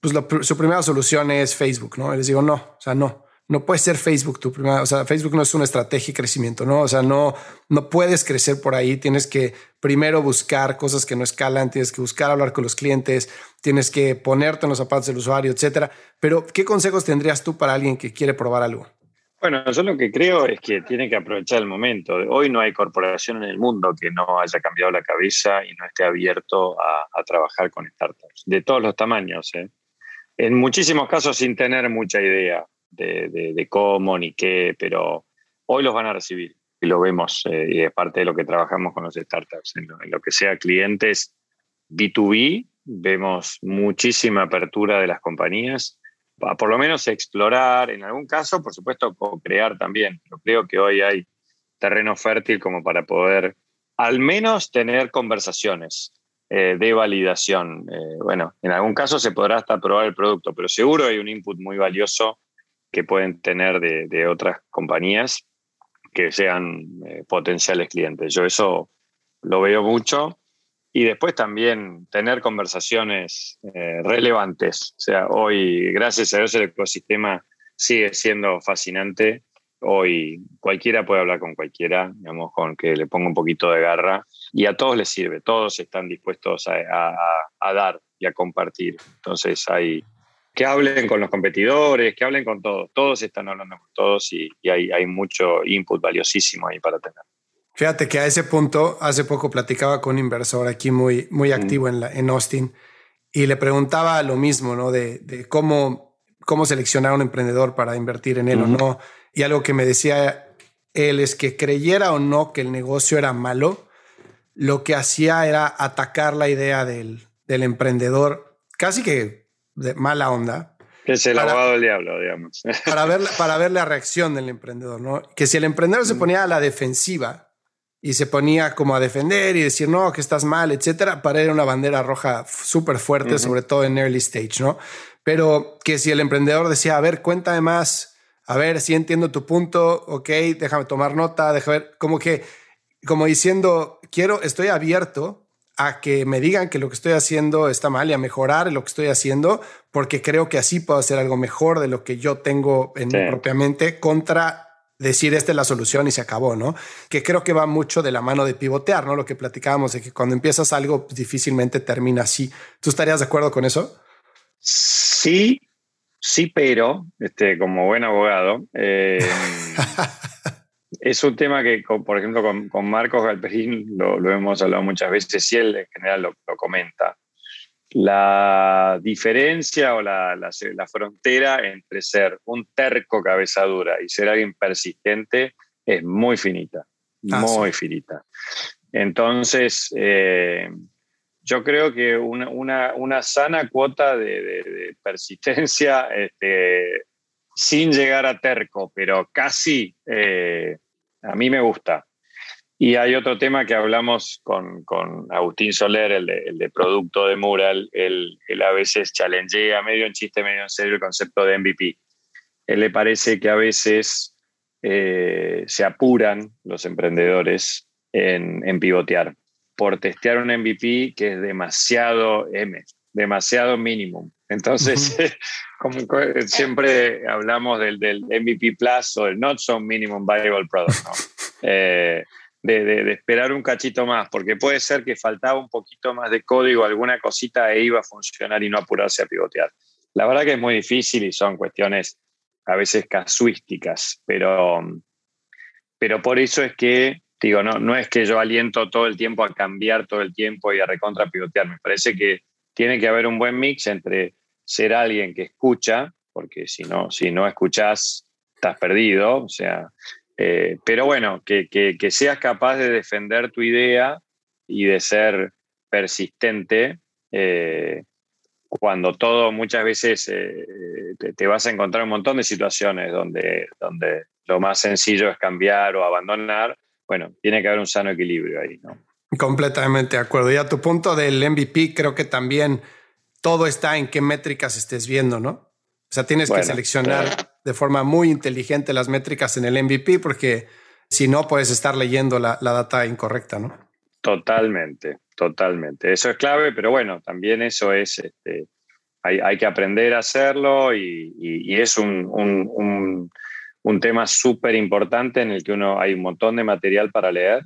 pues su primera solución es Facebook, ¿no? Y les digo, no, o sea, no no puede ser Facebook tu primera, o sea, Facebook no es una estrategia de crecimiento, ¿no? O sea, no, no puedes crecer por ahí, tienes que primero buscar cosas que no escalan, tienes que buscar hablar con los clientes, tienes que ponerte en los zapatos del usuario, etcétera. Pero, ¿qué consejos tendrías tú para alguien que quiere probar algo? Bueno, yo lo que creo es que tiene que aprovechar el momento. Hoy no hay corporación en el mundo que no haya cambiado la cabeza y no esté abierto a, trabajar con startups, de todos los tamaños. ¿eh? En muchísimos casos sin tener mucha idea de, cómo ni qué, pero hoy los van a recibir y lo vemos eh, y es parte de lo que trabajamos con los startups. En lo, que sea clientes B2B, vemos muchísima apertura de las compañías, a por lo menos explorar, en algún caso, por supuesto, crear también. Yo creo que hoy hay terreno fértil como para poder al menos tener conversaciones eh, de validación. Eh, bueno, en algún caso se podrá hasta probar el producto, pero seguro hay un input muy valioso que pueden tener de, otras compañías que sean eh, potenciales clientes. Yo eso lo veo mucho. Y después también tener conversaciones eh, relevantes. O sea, hoy, gracias a Dios, el ecosistema sigue siendo fascinante. Hoy cualquiera puede hablar con cualquiera, digamos, con que le ponga un poquito de garra. Y a todos les sirve, todos están dispuestos a, a dar y a compartir. Entonces hay, que hablen con los competidores, que hablen con todos. Todos están hablando con todos y, hay, hay, mucho input valiosísimo ahí para tener. Fíjate que a ese punto, hace poco platicaba con un inversor aquí muy, muy activo en, la, en Austin y le preguntaba lo mismo, ¿no? De, de, cómo, cómo seleccionar a un emprendedor para invertir en él o no. Y algo que me decía él es que creyera o no que el negocio era malo, lo que hacía era atacar la idea del, del emprendedor casi que de mala onda. Que es el abogado del diablo, digamos. Para ver, para ver la reacción del emprendedor, ¿no? Que si el emprendedor se ponía a la defensiva y se ponía como a defender y decir, no, que estás mal, etcétera, para ir una bandera roja súper fuerte, sobre todo en early stage, ¿no? Pero que si el emprendedor decía, a ver, cuéntame más, a ver, si entiendo tu punto, ok, déjame tomar nota, déjame ver, como que, como diciendo, quiero, estoy abierto a que me digan que lo que estoy haciendo está mal y a mejorar lo que estoy haciendo, porque creo que así puedo hacer algo mejor de lo que yo tengo en mi propia mente contra decir esta es la solución y se acabó, ¿no? Que creo que va mucho de la mano de pivotear, ¿no? Lo que platicábamos de que cuando empiezas algo difícilmente termina así. ¿Tú estarías de acuerdo con eso? Sí, sí, pero este, como buen abogado, eh, es un tema que, por ejemplo, con, Marcos Galperín lo, hemos hablado muchas veces y él en general lo, comenta. La diferencia o la, frontera entre ser un terco cabezadura y ser alguien persistente es muy finita, ah, muy finita. Entonces, eh, yo creo que una, sana cuota de, persistencia este, sin llegar a terco, pero casi eh, a mí me gusta. Y hay otro tema que hablamos con, con Agustín Soler, el de, producto de Mural. Él, a veces challengea medio en chiste, medio en serio el concepto de MVP. Él le parece que a veces eh, se apuran los emprendedores en, en, pivotear por testear un MVP que es demasiado M, demasiado mínimo. Entonces, como siempre hablamos del, del, MVP Plus o el Not So Minimum Viable Product, ¿no? Eh, de, esperar un cachito más, porque puede ser que faltaba un poquito más de código, alguna cosita e iba a funcionar y no apurarse a pivotear. La verdad que es muy difícil y son cuestiones a veces casuísticas, pero, pero por eso es que, digo, no, no es que yo aliento todo el tiempo a cambiar todo el tiempo y a recontra pivotear, me parece que tiene que haber un buen mix entre ser alguien que escucha, porque si no, si no escuchás, estás perdido, o sea, eh, pero bueno, que, seas capaz de defender tu idea y de ser persistente eh, cuando todo muchas veces eh, te, vas a encontrar un montón de situaciones donde, donde lo más sencillo es cambiar o abandonar. Bueno, tiene que haber un sano equilibrio ahí, ¿no? Completamente de acuerdo. Y a tu punto del MVP, creo que también todo está en qué métricas estés viendo, ¿no? O sea, tienes que seleccionar de forma muy inteligente las métricas en el MVP porque si no puedes estar leyendo la, data incorrecta, ¿no? Totalmente, totalmente. Eso es clave, pero bueno, también eso es, este, hay, que aprender a hacerlo y, es un, un tema súper importante en el que uno hay un montón de material para leer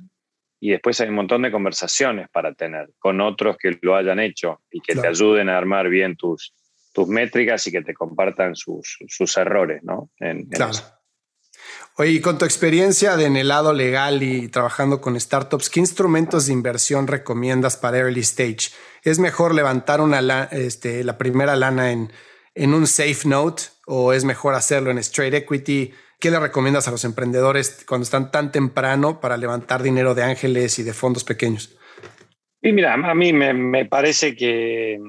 y después hay un montón de conversaciones para tener con otros que lo hayan hecho y que te ayuden a armar bien tus, tus métricas y que te compartan sus, sus errores, ¿no? claro. Oye, y con tu experiencia de en el lado legal y trabajando con startups, ¿qué instrumentos de inversión recomiendas para early stage? ¿Es mejor levantar una este, la primera lana en, en un safe note o es mejor hacerlo en straight equity? ¿Qué le recomiendas a los emprendedores cuando están tan temprano para levantar dinero de ángeles y de fondos pequeños? Y mira, a mí me, me parece que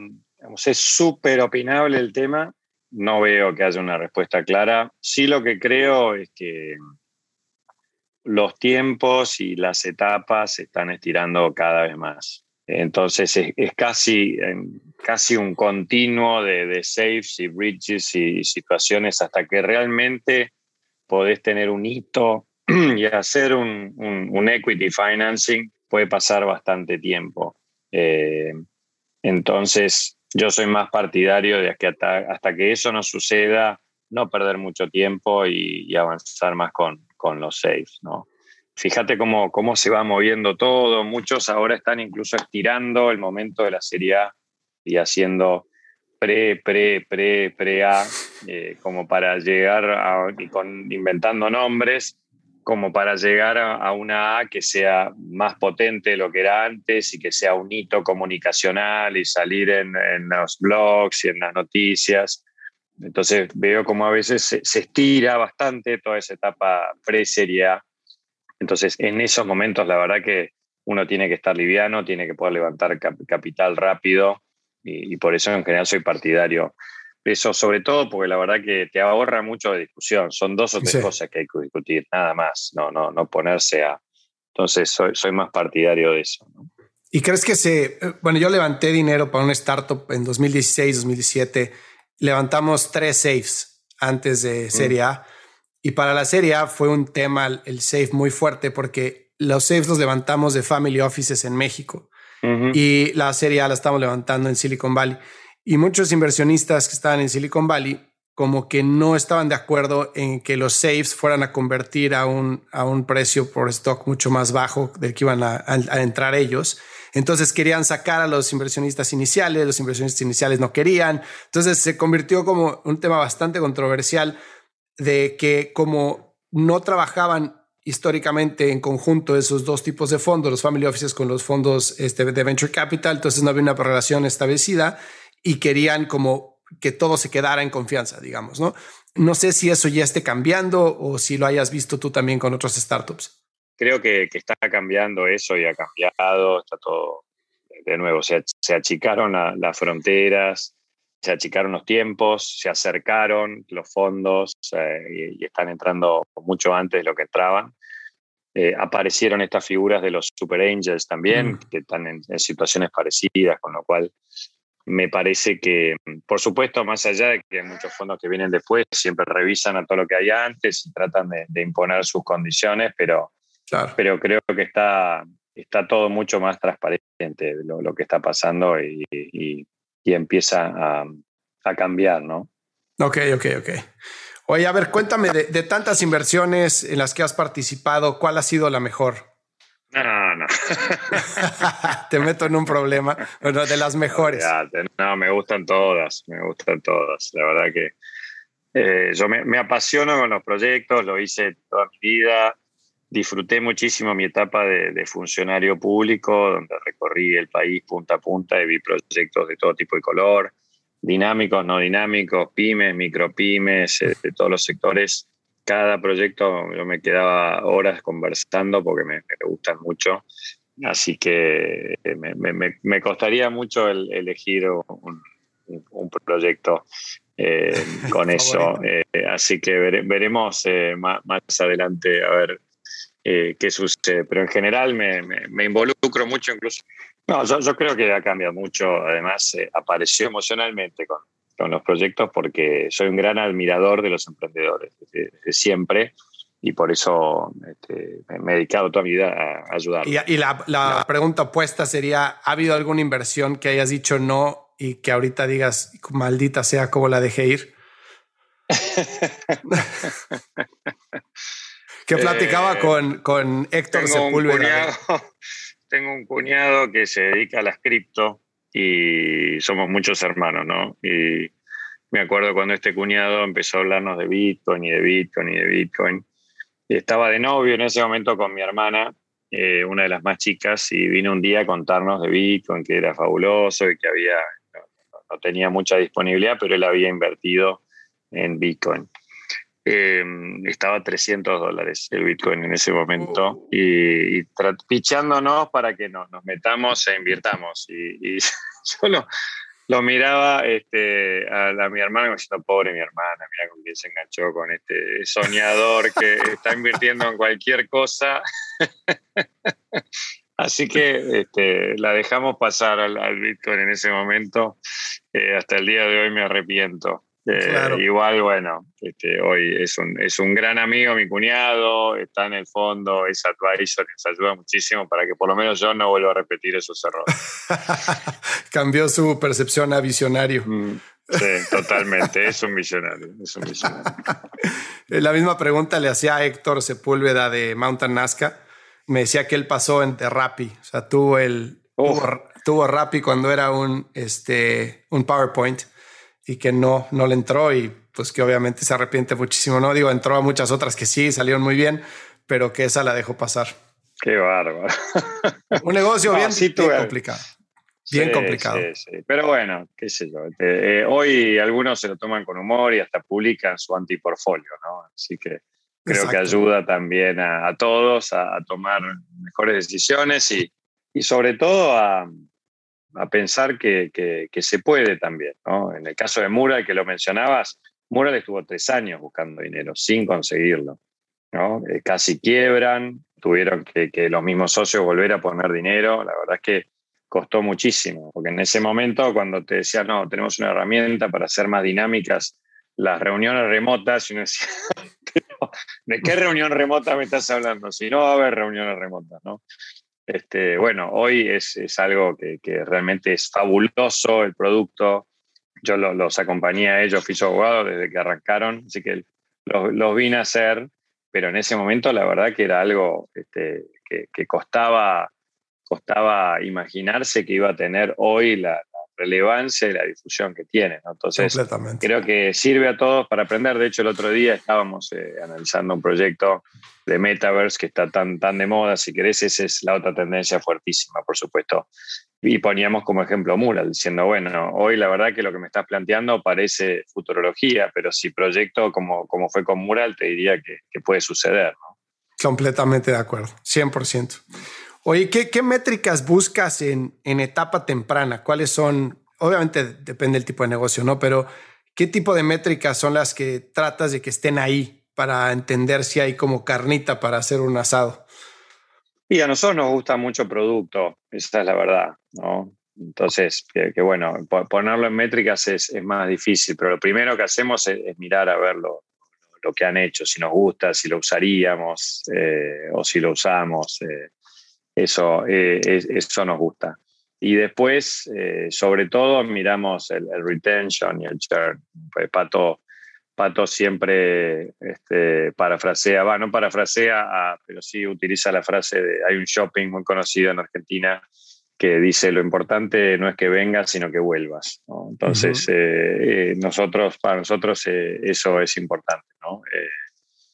es súper opinable el tema. No veo que haya una respuesta clara. Sí lo que creo es que los tiempos y las etapas se están estirando cada vez más. Entonces es, casi, casi un continuo de, de saves y bridges y situaciones hasta que realmente podés tener un hito y hacer un, un, equity financing puede pasar bastante tiempo. Eh, entonces, yo soy más partidario de que hasta, que eso no suceda, no perder mucho tiempo y, avanzar más con, con los saves, ¿no? Fíjate cómo, cómo se va moviendo todo. Muchos ahora están incluso estirando el momento de la Serie A y haciendo pre, pre, pre, pre A, eh, como para llegar a, y con, inventando nombres como para llegar a, una A que sea más potente de lo que era antes y que sea un hito comunicacional y salir en, los blogs y en las noticias. Entonces veo como a veces se, estira bastante toda esa etapa pre-serie A. Entonces en esos momentos la verdad que uno tiene que estar liviano, tiene que poder levantar capital rápido y, y por eso en general soy partidario eso sobre todo porque la verdad que te ahorra mucho de discusión. Son dos o tres cosas que hay que discutir, nada más. No, no, no ponerse a. Entonces soy, soy más partidario de eso. ¿Y crees que se... Eh, bueno, yo levanté dinero para una startup en 2016, 2017. Levantamos tres safes antes de mm. Serie A. Y para la Serie A fue un tema, el safe muy fuerte, porque los safes los levantamos de family offices en México. Y la Serie A la estamos levantando en Silicon Valley. Y muchos inversionistas que estaban en Silicon Valley como que no estaban de acuerdo en que los safes fueran a convertir a un, a un precio por stock mucho más bajo del que iban a, entrar ellos. Entonces querían sacar a los inversionistas iniciales, los inversionistas iniciales no querían. Entonces se convirtió como un tema bastante controversial de que como no trabajaban históricamente en conjunto esos dos tipos de fondos, los family offices con los fondos este, de venture capital, entonces no había una relación establecida y querían como que todo se quedara en confianza, digamos, ¿no? No sé si eso ya esté cambiando o si lo hayas visto tú también con otras startups. Creo que, está cambiando eso y ha cambiado, está todo de nuevo, se achicaron las fronteras, se achicaron los tiempos, se acercaron los fondos eh, y, están entrando mucho antes de lo que entraban. Eh, aparecieron estas figuras de los super angels también, mm. que están en, situaciones parecidas, con lo cual me parece que, por supuesto, más allá de que hay muchos fondos que vienen después, siempre revisan a todo lo que hay antes y tratan de, imponer sus condiciones, pero, pero creo que está, está todo mucho más transparente lo, lo que está pasando y, y, empieza a, a, cambiar, ¿no? Ok, ok, ok. Oye, a ver, cuéntame de, tantas inversiones en las que has participado, ¿cuál ha sido la mejor? No, no. Te meto en un problema. Bueno, de las mejores. No, me gustan todas, me gustan todas. La verdad que eh, yo me, apasiono con los proyectos, lo hice toda mi vida. Disfruté muchísimo mi etapa de, de, funcionario público, donde recorrí el país punta a punta y vi proyectos de todo tipo y color dinámicos, no dinámicos, pymes, micropymes, eh, de todos los sectores. Cada proyecto yo me quedaba horas conversando porque me, gustan mucho. Así que eh, me, costaría mucho elegir un, proyecto eh, con eso. así que veremos más, adelante a ver qué sucede. Pero en general me, involucro mucho incluso no, yo, creo que ha cambiado mucho. Además, eh, apareció emocionalmente con, con, los proyectos porque soy un gran admirador de los emprendedores, de, siempre. Y por eso este, me he dedicado toda mi vida a ayudar. Y, y la, la pregunta opuesta sería, ¿ha habido alguna inversión que hayas dicho no y que ahorita digas, maldita sea, cómo la dejé ir? que platicaba eh, con, con Héctor Sepúlveda tengo un cuñado que se dedica a las cripto y somos muchos hermanos, ¿no? Y me acuerdo cuando este cuñado empezó a hablarnos de Bitcoin y de Bitcoin y de Bitcoin. estaba de novio en ese momento con mi hermana, eh, una de las más chicas, y vino un día a contarnos de Bitcoin, que era fabuloso y que había, no tenía mucha disponibilidad, pero él había invertido en Bitcoin. Eh, estaba a 300 dólares el Bitcoin en ese momento oh. y, pichándonos para que nos metamos e invirtamos. Y, yo lo, miraba este, a, mi hermana me diciendo, pobre mi hermana, mira con quién se enganchó con este soñador que está invirtiendo en cualquier cosa. Así que este, la dejamos pasar al, Bitcoin en ese momento. Eh, hasta el día de hoy me arrepiento. Eh, igual, bueno, este, hoy es un, es un gran amigo, mi cuñado, está en el fondo, es advisor, nos ayuda muchísimo para que por lo menos yo no vuelva a repetir esos errores. Cambió su percepción a visionario. Mm, sí, totalmente, es un visionario, es un visionario. La misma pregunta le hacía a Héctor Sepúlveda de Mountain Nazca. Me decía que él pasó en Rappi, o sea, tuvo el... Tuvo, tuvo Rappi cuando era un, este, un PowerPoint y que no, no le entró y pues que obviamente se arrepiente muchísimo, ¿no? Digo, entró a muchas otras que sí, salieron muy bien, pero que esa la dejó pasar. Qué bárbaro. Un negocio bien, complicado. Bien complicado. Sí, Pero bueno, qué sé yo. Eh, hoy algunos se lo toman con humor y hasta publican su antiportfolio, ¿no? Así que creo que ayuda también a, todos a, tomar mejores decisiones y, y sobre todo a, a pensar que, que, se puede también. ¿no? En el caso de Mural, que lo mencionabas, Mural estuvo tres años buscando dinero sin conseguirlo. ¿no? Eh, casi quiebran, tuvieron que, que, los mismos socios volver a poner dinero. La verdad es que costó muchísimo, porque en ese momento cuando te decían, no, tenemos una herramienta para hacer más dinámicas las reuniones remotas, y uno decía, ¿de qué reunión remota me estás hablando? Si no va a haber reuniones remotas, ¿no? Este, bueno, hoy es, algo que, realmente es fabuloso el producto. Yo los acompañé a ellos, fui su abogado desde que arrancaron, así que los, vine a hacer, pero en ese momento la verdad que era algo este, que, costaba, costaba imaginarse que iba a tener hoy la, relevancia y la difusión que tiene. Entonces, creo que sirve a todos para aprender. De hecho, el otro día estábamos eh, analizando un proyecto de Metaverse que está tan, tan de moda. Si querés, esa es la otra tendencia fuertísima, por supuesto. Y poníamos como ejemplo Mural, diciendo, bueno, hoy la verdad que lo que me estás planteando parece futurología, pero si proyecto como, como fue con Mural, te diría que, que puede suceder. ¿no? Completamente de acuerdo, 100%. Oye, ¿qué, métricas buscas en, etapa temprana? ¿Cuáles son? obviamente depende del tipo de negocio, ¿no? Pero ¿qué tipo de métricas son las que tratas de que estén ahí para entender si hay como carnita para hacer un asado? Y a nosotros nos gusta mucho producto, esa es la verdad, ¿no? Entonces, que, bueno, ponerlo en métricas es, más difícil, pero lo primero que hacemos es, mirar a ver lo, que han hecho, si nos gusta, si lo usaríamos eh, o si lo usamos. Eh, eso, eh, eso nos gusta. Y después, sobre todo, miramos el, retention y el churn. Pues Pato, Pato siempre este, parafrasea, va, no parafrasea, pero sí utiliza la frase de, hay un shopping muy conocido en Argentina que dice lo importante no es que vengas, sino que vuelvas. Entonces, eh, eh, nosotros, para nosotros eh, eso es importante, ¿no?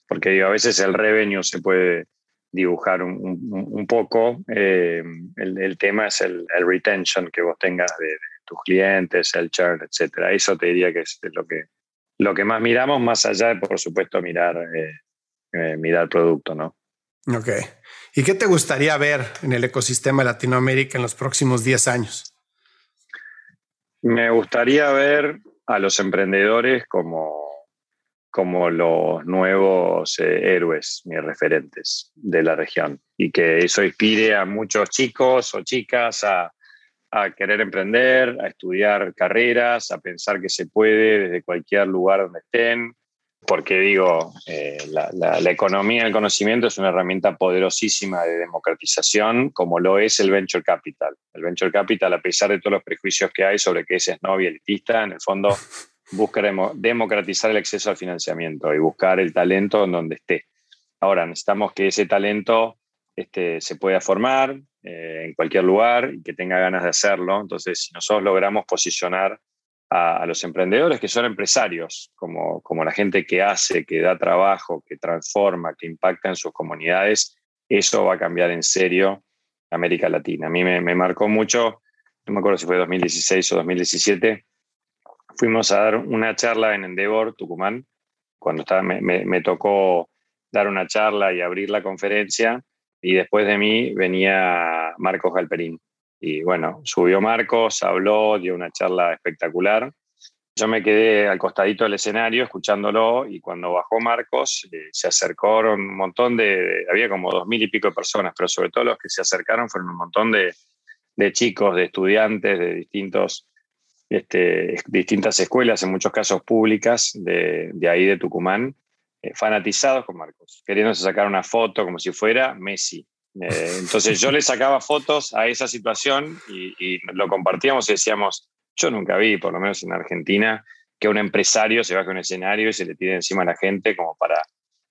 porque digo, a veces el revenue se puede dibujar un, poco. El, tema es el, retention que vos tengas de, tus clientes, el churn, etc. Eso te diría que es lo que, lo que más miramos, más allá de, por supuesto, mirar, mirar producto, ¿no? Ok. ¿Y qué te gustaría ver en el ecosistema de Latinoamérica en los próximos 10 años? Me gustaría ver a los emprendedores como, como los nuevos eh, héroes, mis referentes de la región, y que eso inspire a muchos chicos o chicas a, querer emprender, a estudiar carreras, a pensar que se puede desde cualquier lugar donde estén, porque digo, eh, la, economía del conocimiento es una herramienta poderosísima de democratización, como lo es el venture capital. El venture capital, a pesar de todos los prejuicios que hay sobre que ese es no y elitista, en el fondo busca democratizar el acceso al financiamiento y buscar el talento en donde esté. Ahora, necesitamos que ese talento este, se pueda formar eh, en cualquier lugar y que tenga ganas de hacerlo. Entonces, si nosotros logramos posicionar a, los emprendedores que son empresarios, como, como la gente que hace, que da trabajo, que transforma, que impacta en sus comunidades, eso va a cambiar en serio América Latina. A mí me, marcó mucho, no me acuerdo si fue 2016 o 2017, fuimos a dar una charla en Endeavor, Tucumán, cuando estaba, me, tocó dar una charla y abrir la conferencia, y después de mí venía Marcos Galperín, y bueno, subió Marcos, habló, dio una charla espectacular. Yo me quedé al costadito del escenario escuchándolo y cuando bajó Marcos eh, se acercaron un montón de, había como dos mil y pico de personas, pero sobre todo los que se acercaron fueron un montón de, de chicos, de estudiantes de distintos, este, distintas escuelas, en muchos casos públicas, de, de ahí de Tucumán, eh, fanatizados con Marcos, queriéndose sacar una foto como si fuera Messi. Eh, entonces yo le sacaba fotos a esa situación y, lo compartíamos y decíamos, yo nunca vi, por lo menos en Argentina, que un empresario se baje a un escenario y se le tire encima a la gente como para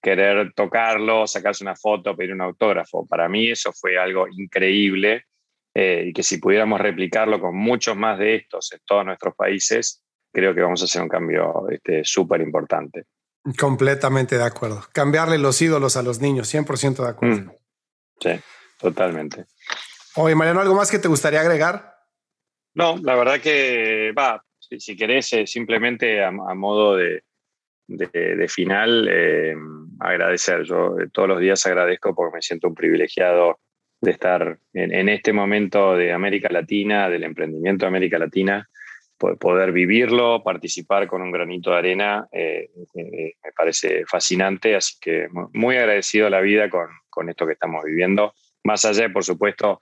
querer tocarlo, sacarse una foto, pedir un autógrafo. Para mí eso fue algo increíble eh, y que si pudiéramos replicarlo con muchos más de estos en todos nuestros países, creo que vamos a hacer un cambio súper este, importante. Completamente de acuerdo. Cambiarle los ídolos a los niños, 100% de acuerdo. Mm. Sí, totalmente. Oye, Mariano, ¿algo más que te gustaría agregar? No, la verdad que va, si, querés, eh, simplemente a, modo de, de, final, eh, agradecer. Yo todos los días agradezco porque me siento un privilegiado de estar en, este momento de América Latina, del emprendimiento de América Latina, poder vivirlo, participar con un granito de arena, me parece fascinante, así que muy agradecido a la vida con, esto que estamos viviendo, más allá por supuesto,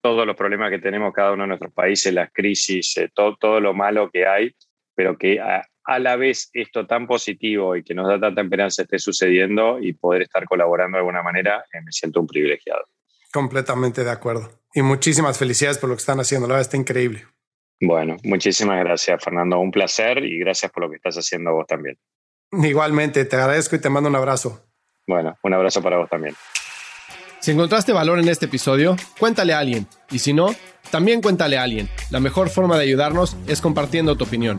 todos los problemas que tenemos cada uno de nuestros países, las crisis, eh, todo, lo malo que hay, pero que a, la vez esto tan positivo y que nos da tanta esperanza esté sucediendo y poder estar colaborando de alguna manera, eh, me siento un privilegiado. Completamente de acuerdo. Y muchísimas felicidades por lo que están haciendo. La verdad está increíble. Bueno, muchísimas gracias, Fernando. Un placer y gracias por lo que estás haciendo vos también. Igualmente, te agradezco y te mando un abrazo. Bueno, un abrazo para vos también. Si encontraste valor en este episodio, cuéntale a alguien. Y si no, también cuéntale a alguien. La mejor forma de ayudarnos es compartiendo tu opinión.